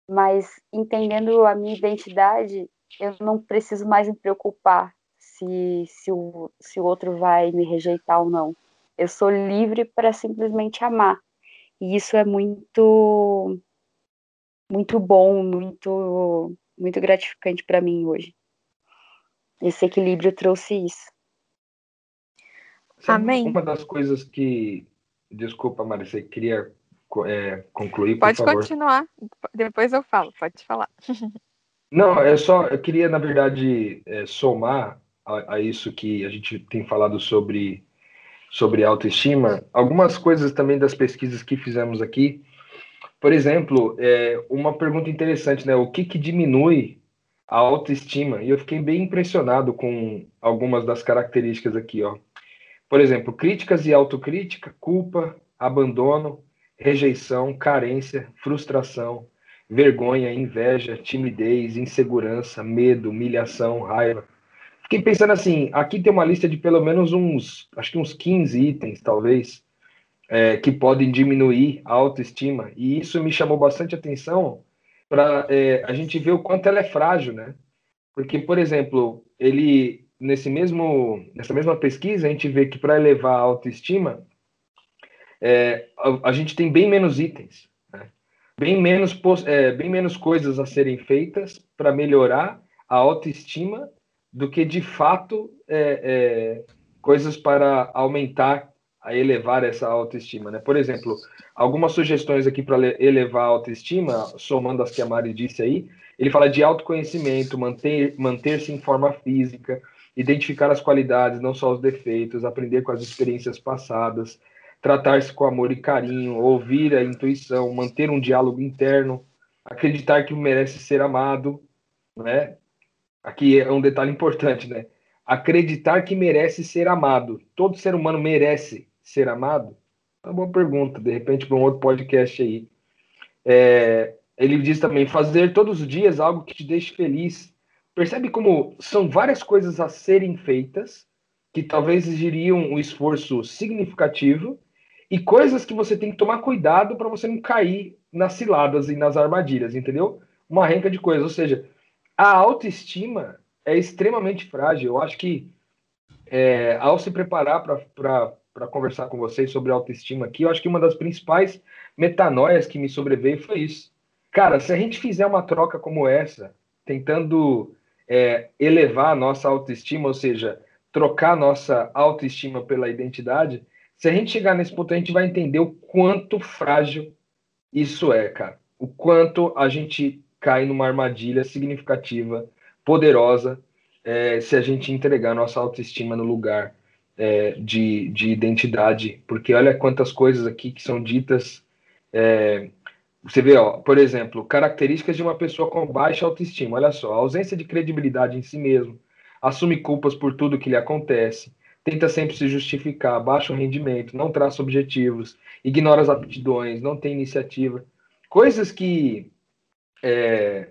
Mas entendendo a minha identidade, eu não preciso mais me preocupar se, se, o, se o outro vai me rejeitar ou não. Eu sou livre para simplesmente amar. E isso é muito muito bom, muito muito gratificante para mim hoje. Esse equilíbrio trouxe isso. Amém. Uma das coisas que desculpa, Mari, você queria é, concluir, Pode continuar, depois eu falo, pode falar. Não, é só, eu queria, na verdade, é, somar a, a, isso que a gente tem falado sobre, sobre autoestima, algumas coisas também das pesquisas que fizemos aqui. Por exemplo, é, uma pergunta interessante, né? O que, que diminui a autoestima? E eu fiquei bem impressionado com algumas das características aqui, ó. Por exemplo, críticas e autocrítica, culpa, abandono, rejeição, carência, frustração, vergonha, inveja, timidez, insegurança, medo, humilhação, raiva. Fiquei pensando assim, aqui tem uma lista de pelo menos uns, acho que uns 15 itens, talvez, é, que podem diminuir a autoestima. E isso me chamou bastante atenção para é, a gente ver o quanto ela é frágil, né? Porque, por exemplo, ele nesse mesmo nessa mesma pesquisa a gente vê que para elevar a autoestima é, a, a, gente tem bem menos itens bem menos, é, bem menos coisas a serem feitas para melhorar a autoestima do que de fato é, é, coisas para aumentar, a elevar essa autoestima. Né? Por exemplo, algumas sugestões aqui para elevar a autoestima, somando as que a Mari disse aí, ele fala de autoconhecimento, manter, manter-se em forma física, identificar as qualidades, não só os defeitos, aprender com as experiências passadas, tratar-se com amor e carinho, ouvir a intuição, manter um diálogo interno, acreditar que merece ser amado, né? Aqui é um detalhe importante, né? Acreditar que merece ser amado. Todo ser humano merece ser amado? É uma boa pergunta, de repente para um outro podcast aí. É, ele diz também fazer todos os dias algo que te deixe feliz. Percebe como são várias coisas a serem feitas que talvez exigiriam um esforço significativo e coisas que você tem que tomar cuidado para você não cair nas ciladas e nas armadilhas, entendeu? Uma renca de coisas. Ou seja, a autoestima é extremamente frágil. Eu acho que é, ao se preparar para conversar com vocês sobre autoestima aqui, eu acho que uma das principais metanoias que me sobreveio foi isso. Cara, se a gente fizer uma troca como essa, tentando é, elevar a nossa autoestima, ou seja, trocar nossa autoestima pela identidade, se a gente chegar nesse ponto, a gente vai entender o quanto frágil isso é, cara. O quanto a gente cai numa armadilha significativa, poderosa, é, se a gente entregar nossa autoestima no lugar é, de, de identidade. Porque olha quantas coisas aqui que são ditas. É, você vê, ó, por exemplo, características de uma pessoa com baixa autoestima. Olha só, ausência de credibilidade em si mesmo, assume culpas por tudo que lhe acontece, tenta sempre se justificar, baixa o rendimento, não traça objetivos, ignora as aptidões, não tem iniciativa. Coisas que, é,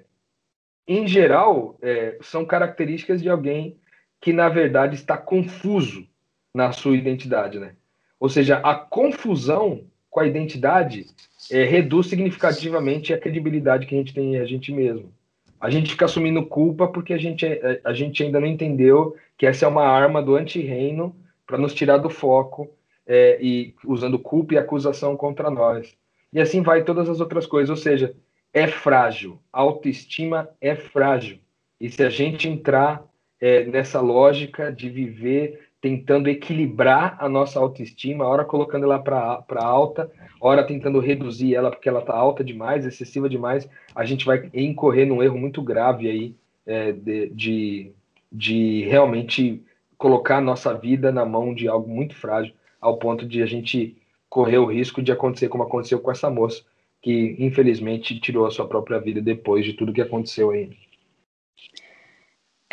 em geral, é, são características de alguém que, na verdade, está confuso na sua identidade. Né? Ou seja, a confusão com a identidade é, reduz significativamente a credibilidade que a gente tem em a gente mesmo. A gente fica assumindo culpa porque a gente, é, a gente ainda não entendeu que essa é uma arma do anti-reino para nos tirar do foco é, e usando culpa e acusação contra nós. E assim vai todas as outras coisas, ou seja, é frágil, a autoestima é frágil. E se a gente entrar é, nessa lógica de viver tentando equilibrar a nossa autoestima, hora colocando ela para alta, hora tentando reduzir ela porque ela está alta demais, excessiva demais, a gente vai incorrer num erro muito grave aí é, de, de, de realmente colocar a nossa vida na mão de algo muito frágil, ao ponto de a gente correr o risco de acontecer como aconteceu com essa moça, que infelizmente tirou a sua própria vida depois de tudo que aconteceu aí.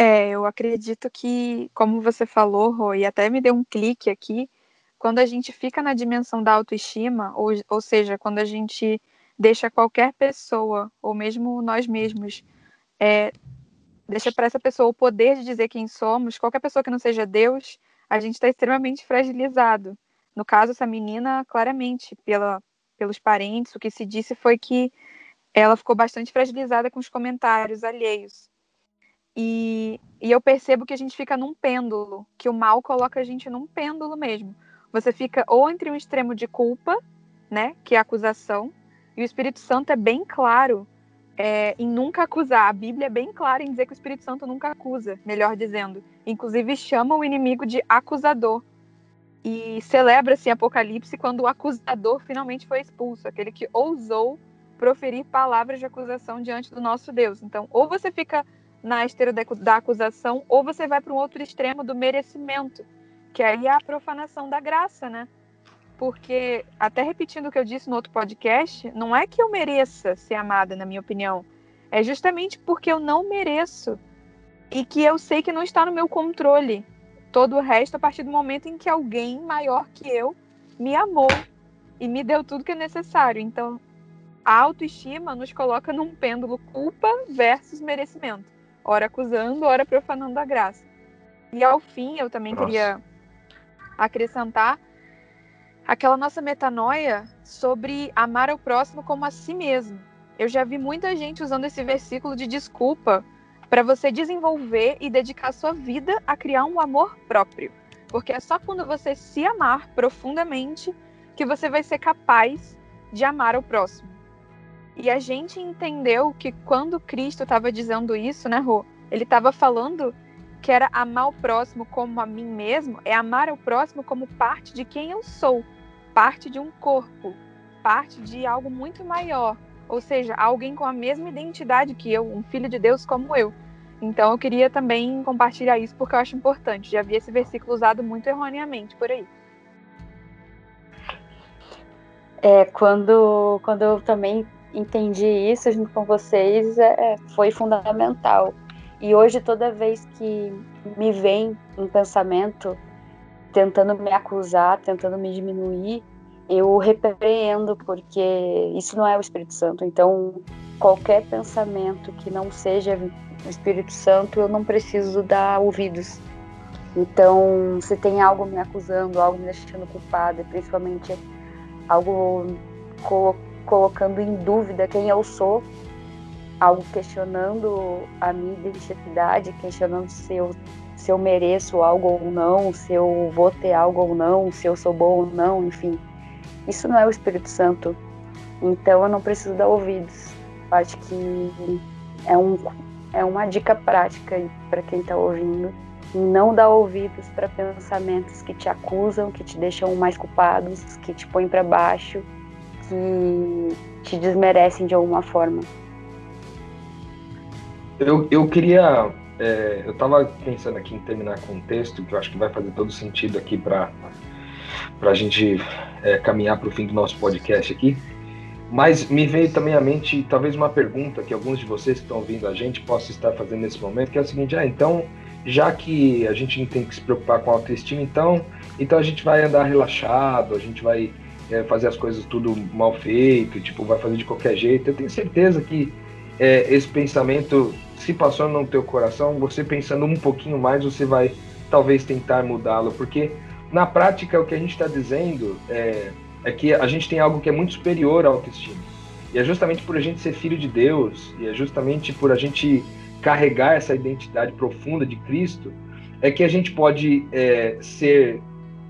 É, eu acredito que, como você falou, e até me deu um clique aqui, quando a gente fica na dimensão da autoestima, ou, ou seja, quando a gente deixa qualquer pessoa, ou mesmo nós mesmos, é, deixa para essa pessoa o poder de dizer quem somos, qualquer pessoa que não seja Deus, a gente está extremamente fragilizado. No caso, essa menina, claramente, pela, pelos parentes, o que se disse foi que ela ficou bastante fragilizada com os comentários alheios. E, e eu percebo que a gente fica num pêndulo, que o mal coloca a gente num pêndulo mesmo. Você fica ou entre um extremo de culpa, né, que é a acusação, e o Espírito Santo é bem claro é, em nunca acusar. A Bíblia é bem clara em dizer que o Espírito Santo nunca acusa, melhor dizendo. Inclusive chama o inimigo de acusador. E celebra-se Apocalipse quando o acusador finalmente foi expulso, aquele que ousou proferir palavras de acusação diante do nosso Deus. Então, ou você fica na esteira da acusação, ou você vai para um outro extremo do merecimento, que aí é a profanação da graça, né? Porque, até repetindo o que eu disse no outro podcast, não é que eu mereça ser amada, na minha opinião. É justamente porque eu não mereço. E que eu sei que não está no meu controle. Todo o resto a partir do momento em que alguém maior que eu me amou e me deu tudo que é necessário. Então, a autoestima nos coloca num pêndulo culpa versus merecimento. Ora acusando, ora profanando a graça. E ao fim, eu também Nossa. queria acrescentar aquela nossa metanoia sobre amar ao próximo como a si mesmo. Eu já vi muita gente usando esse versículo de desculpa para você desenvolver e dedicar sua vida a criar um amor próprio. Porque é só quando você se amar profundamente que você vai ser capaz de amar o próximo. E a gente entendeu que quando Cristo estava dizendo isso, né, Rô? Ele estava falando que era amar o próximo como a mim mesmo, é amar o próximo como parte de quem eu sou parte de um corpo, parte de algo muito maior, ou seja, alguém com a mesma identidade que eu, um filho de Deus como eu. Então eu queria também compartilhar isso porque eu acho importante. Já vi esse versículo usado muito erroneamente por aí. É, quando, quando eu também entendi isso junto com vocês, é, foi fundamental. E hoje, toda vez que me vem um pensamento tentando me acusar, tentando me diminuir, eu repreendo, porque isso não é o Espírito Santo. Então, qualquer pensamento que não seja o Espírito Santo, eu não preciso dar ouvidos. Então, se tem algo me acusando, algo me deixando culpada, principalmente algo colo colocando em dúvida quem eu sou, algo questionando a minha identidade, questionando se eu se eu mereço algo ou não, se eu vou ter algo ou não, se eu sou bom ou não, enfim. Isso não é o Espírito Santo. Então eu não preciso dar ouvidos. Acho que é, um, é uma dica prática para quem está ouvindo. Não dar ouvidos para pensamentos que te acusam, que te deixam mais culpados, que te põem para baixo, que te desmerecem de alguma forma. Eu, eu queria é, eu estava pensando aqui em terminar com um texto que eu acho que vai fazer todo sentido aqui para a gente é, caminhar para o fim do nosso podcast aqui. Mas me veio também à mente talvez uma pergunta que alguns de vocês que estão ouvindo a gente possam estar fazendo nesse momento, que é o seguinte: ah, então, já que a gente não tem que se preocupar com a autoestima, então, então a gente vai andar relaxado, a gente vai é, fazer as coisas tudo mal feito, tipo, vai fazer de qualquer jeito. Eu tenho certeza que é, esse pensamento se passou no teu coração, você pensando um pouquinho mais, você vai talvez tentar mudá-lo, porque na prática o que a gente está dizendo é, é que a gente tem algo que é muito superior à autoestima. E é justamente por a gente ser filho de Deus, e é justamente por a gente carregar essa identidade profunda de Cristo, é que a gente pode é, ser,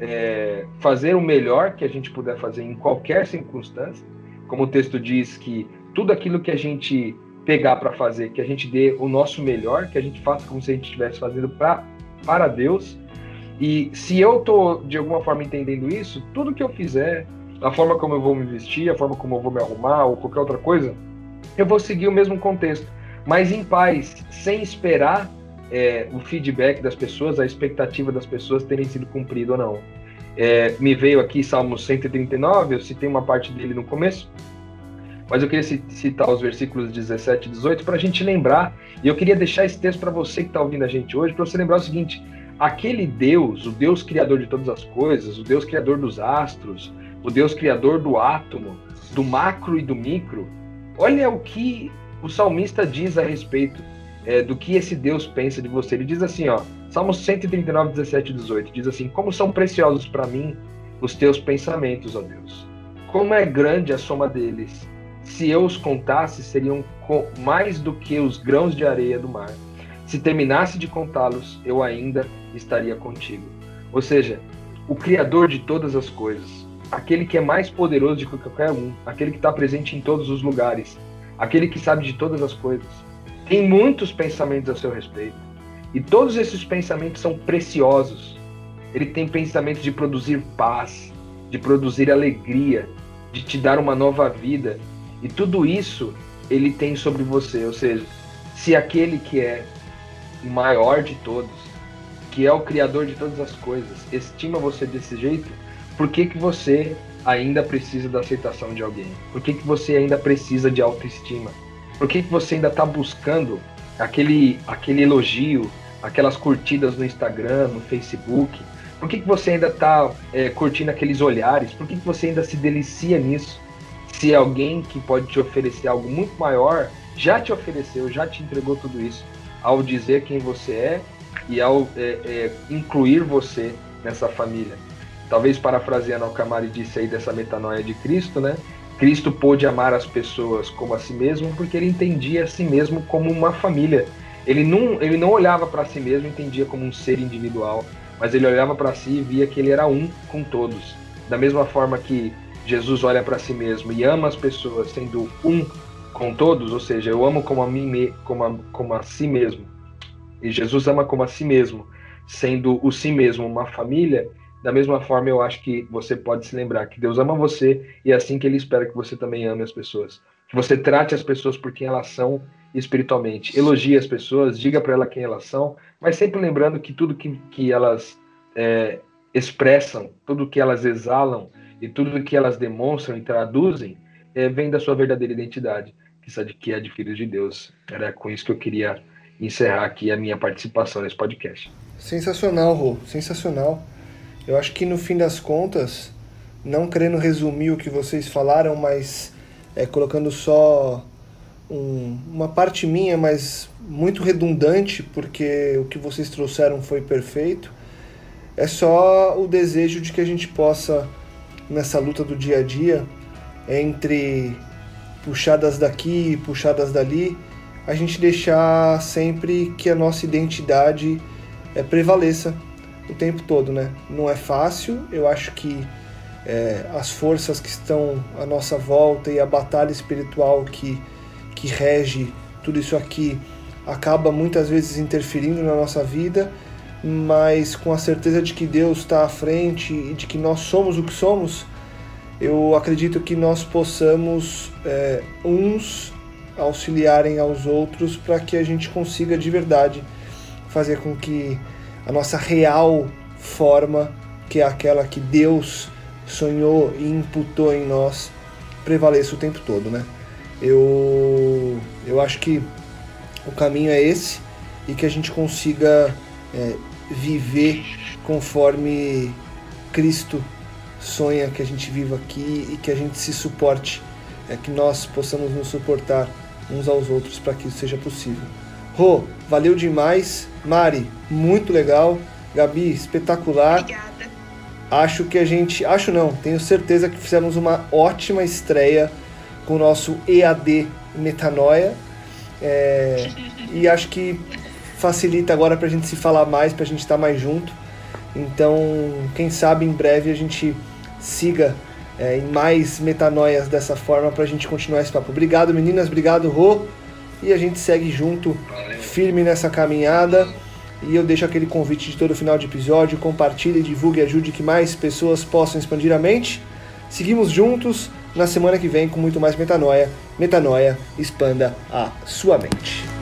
é, fazer o melhor que a gente puder fazer em qualquer circunstância, como o texto diz que tudo aquilo que a gente pegar para fazer, que a gente dê o nosso melhor, que a gente faça como se a gente estivesse fazendo pra, para Deus. E se eu tô de alguma forma entendendo isso, tudo que eu fizer, a forma como eu vou me vestir, a forma como eu vou me arrumar ou qualquer outra coisa, eu vou seguir o mesmo contexto, mas em paz, sem esperar é, o feedback das pessoas, a expectativa das pessoas terem sido cumprido ou não. É, me veio aqui Salmo 139, eu citei uma parte dele no começo, mas eu queria citar os versículos 17 e 18 para a gente lembrar, e eu queria deixar esse texto para você que está ouvindo a gente hoje, para você lembrar o seguinte: aquele Deus, o Deus criador de todas as coisas, o Deus criador dos astros, o Deus criador do átomo, do macro e do micro, olha o que o salmista diz a respeito é, do que esse Deus pensa de você. Ele diz assim, ó, Salmo 139, 17 e 18, diz assim: Como são preciosos para mim os teus pensamentos, ó Deus. Como é grande a soma deles se eu os contasse, seriam mais do que os grãos de areia do mar. Se terminasse de contá-los, eu ainda estaria contigo. Ou seja, o Criador de todas as coisas, aquele que é mais poderoso de qualquer um, aquele que está presente em todos os lugares, aquele que sabe de todas as coisas, tem muitos pensamentos a seu respeito. E todos esses pensamentos são preciosos. Ele tem pensamentos de produzir paz, de produzir alegria, de te dar uma nova vida, e tudo isso ele tem sobre você. Ou seja, se aquele que é o maior de todos, que é o criador de todas as coisas, estima você desse jeito, por que, que você ainda precisa da aceitação de alguém? Por que, que você ainda precisa de autoestima? Por que, que você ainda está buscando aquele, aquele elogio, aquelas curtidas no Instagram, no Facebook? Por que, que você ainda está é, curtindo aqueles olhares? Por que, que você ainda se delicia nisso? se alguém que pode te oferecer algo muito maior já te ofereceu, já te entregou tudo isso, ao dizer quem você é e ao é, é, incluir você nessa família. Talvez parafraseando o Camari disse aí dessa metanoia de Cristo, né? Cristo pôde amar as pessoas como a si mesmo porque ele entendia a si mesmo como uma família. Ele não, ele não olhava para si mesmo entendia como um ser individual, mas ele olhava para si e via que ele era um com todos. Da mesma forma que Jesus olha para si mesmo e ama as pessoas sendo um com todos, ou seja, eu amo como a mim como a, como a si mesmo. E Jesus ama como a si mesmo, sendo o si mesmo uma família. Da mesma forma, eu acho que você pode se lembrar que Deus ama você e é assim que Ele espera que você também ame as pessoas. Que você trate as pessoas por quem elas são espiritualmente. Elogie as pessoas, diga para elas quem elas são, mas sempre lembrando que tudo que, que elas é, expressam, tudo que elas exalam, e tudo que elas demonstram e traduzem é, vem da sua verdadeira identidade, que é de filhos de Deus. Era com isso que eu queria encerrar aqui a minha participação nesse podcast. Sensacional, Rô, sensacional. Eu acho que no fim das contas, não querendo resumir o que vocês falaram, mas é, colocando só um, uma parte minha, mas muito redundante, porque o que vocês trouxeram foi perfeito. É só o desejo de que a gente possa nessa luta do dia a dia entre puxadas daqui, puxadas dali, a gente deixar sempre que a nossa identidade é, prevaleça o tempo todo, né? Não é fácil, eu acho que é, as forças que estão à nossa volta e a batalha espiritual que, que rege tudo isso aqui acaba muitas vezes interferindo na nossa vida mas com a certeza de que Deus está à frente e de que nós somos o que somos, eu acredito que nós possamos é, uns auxiliarem aos outros para que a gente consiga de verdade fazer com que a nossa real forma, que é aquela que Deus sonhou e imputou em nós, prevaleça o tempo todo, né? Eu, eu acho que o caminho é esse e que a gente consiga é, viver conforme Cristo sonha que a gente viva aqui e que a gente se suporte, é que nós possamos nos suportar uns aos outros para que isso seja possível. Rô, valeu demais. Mari, muito legal. Gabi, espetacular. Obrigada. Acho que a gente. Acho não, tenho certeza que fizemos uma ótima estreia com o nosso EAD Metanoia. É, e acho que facilita agora para a gente se falar mais, para a gente estar tá mais junto. Então, quem sabe em breve a gente siga é, em mais metanoias dessa forma para a gente continuar esse papo. Obrigado, meninas. Obrigado, Rô. E a gente segue junto, firme nessa caminhada. E eu deixo aquele convite de todo final de episódio, compartilhe, divulgue, ajude que mais pessoas possam expandir a mente. Seguimos juntos na semana que vem com muito mais metanoia. Metanoia, expanda a sua mente.